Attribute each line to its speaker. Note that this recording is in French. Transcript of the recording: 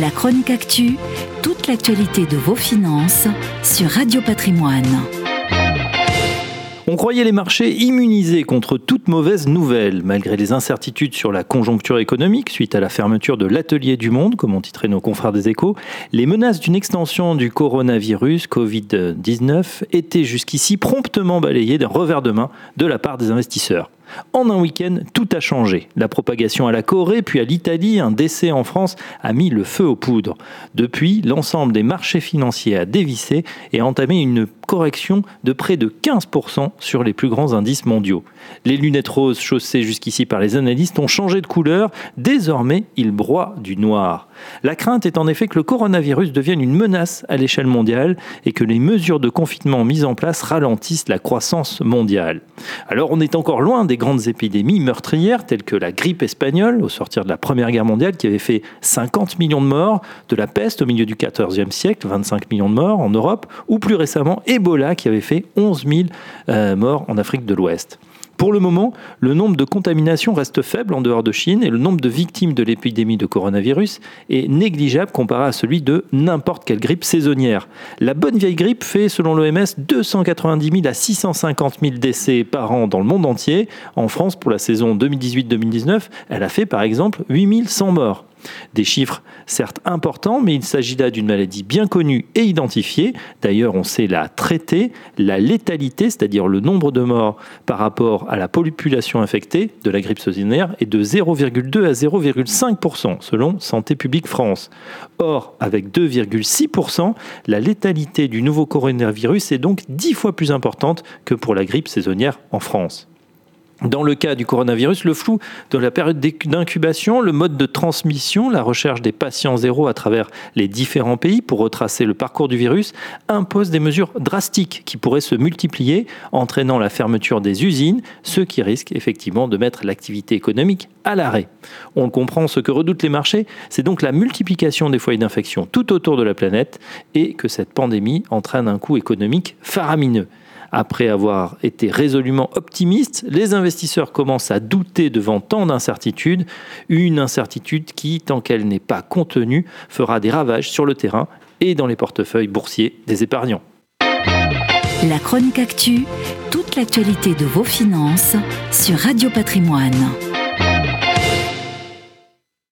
Speaker 1: La chronique actu, toute l'actualité de vos finances sur Radio Patrimoine.
Speaker 2: On croyait les marchés immunisés contre toute mauvaise nouvelle, malgré les incertitudes sur la conjoncture économique suite à la fermeture de l'atelier du monde, comme ont titré nos confrères des échos. Les menaces d'une extension du coronavirus Covid-19 étaient jusqu'ici promptement balayées d'un revers de main de la part des investisseurs. En un week-end, tout a changé. La propagation à la Corée, puis à l'Italie, un décès en France a mis le feu aux poudres. Depuis, l'ensemble des marchés financiers a dévissé et a entamé une correction de près de 15% sur les plus grands indices mondiaux. Les lunettes roses chaussées jusqu'ici par les analystes ont changé de couleur. Désormais, ils broient du noir. La crainte est en effet que le coronavirus devienne une menace à l'échelle mondiale et que les mesures de confinement mises en place ralentissent la croissance mondiale. Alors on est encore loin des grandes épidémies meurtrières telles que la grippe espagnole au sortir de la Première Guerre mondiale qui avait fait 50 millions de morts, de la peste au milieu du XIVe siècle, 25 millions de morts en Europe, ou plus récemment Ebola qui avait fait 11 000 euh, morts en Afrique de l'Ouest. Pour le moment, le nombre de contaminations reste faible en dehors de Chine et le nombre de victimes de l'épidémie de coronavirus est négligeable comparé à celui de n'importe quelle grippe saisonnière. La bonne vieille grippe fait, selon l'OMS, 290 000 à 650 000 décès par an dans le monde entier. En France, pour la saison 2018-2019, elle a fait par exemple 8 100 morts. Des chiffres certes importants, mais il s'agit là d'une maladie bien connue et identifiée. D'ailleurs, on sait la traiter. La létalité, c'est-à-dire le nombre de morts par rapport à la population infectée de la grippe saisonnière, est de 0,2 à 0,5% selon Santé publique France. Or, avec 2,6%, la létalité du nouveau coronavirus est donc 10 fois plus importante que pour la grippe saisonnière en France. Dans le cas du coronavirus, le flou de la période d'incubation, le mode de transmission, la recherche des patients zéro à travers les différents pays pour retracer le parcours du virus impose des mesures drastiques qui pourraient se multiplier, entraînant la fermeture des usines, ce qui risque effectivement de mettre l'activité économique à l'arrêt. On comprend, ce que redoutent les marchés, c'est donc la multiplication des foyers d'infection tout autour de la planète et que cette pandémie entraîne un coût économique faramineux. Après avoir été résolument optimistes, les investisseurs commencent à douter devant tant d'incertitudes, une incertitude qui, tant qu'elle n'est pas contenue, fera des ravages sur le terrain et dans les portefeuilles boursiers des épargnants.
Speaker 1: La chronique actu, toute l'actualité de vos finances sur Radio Patrimoine.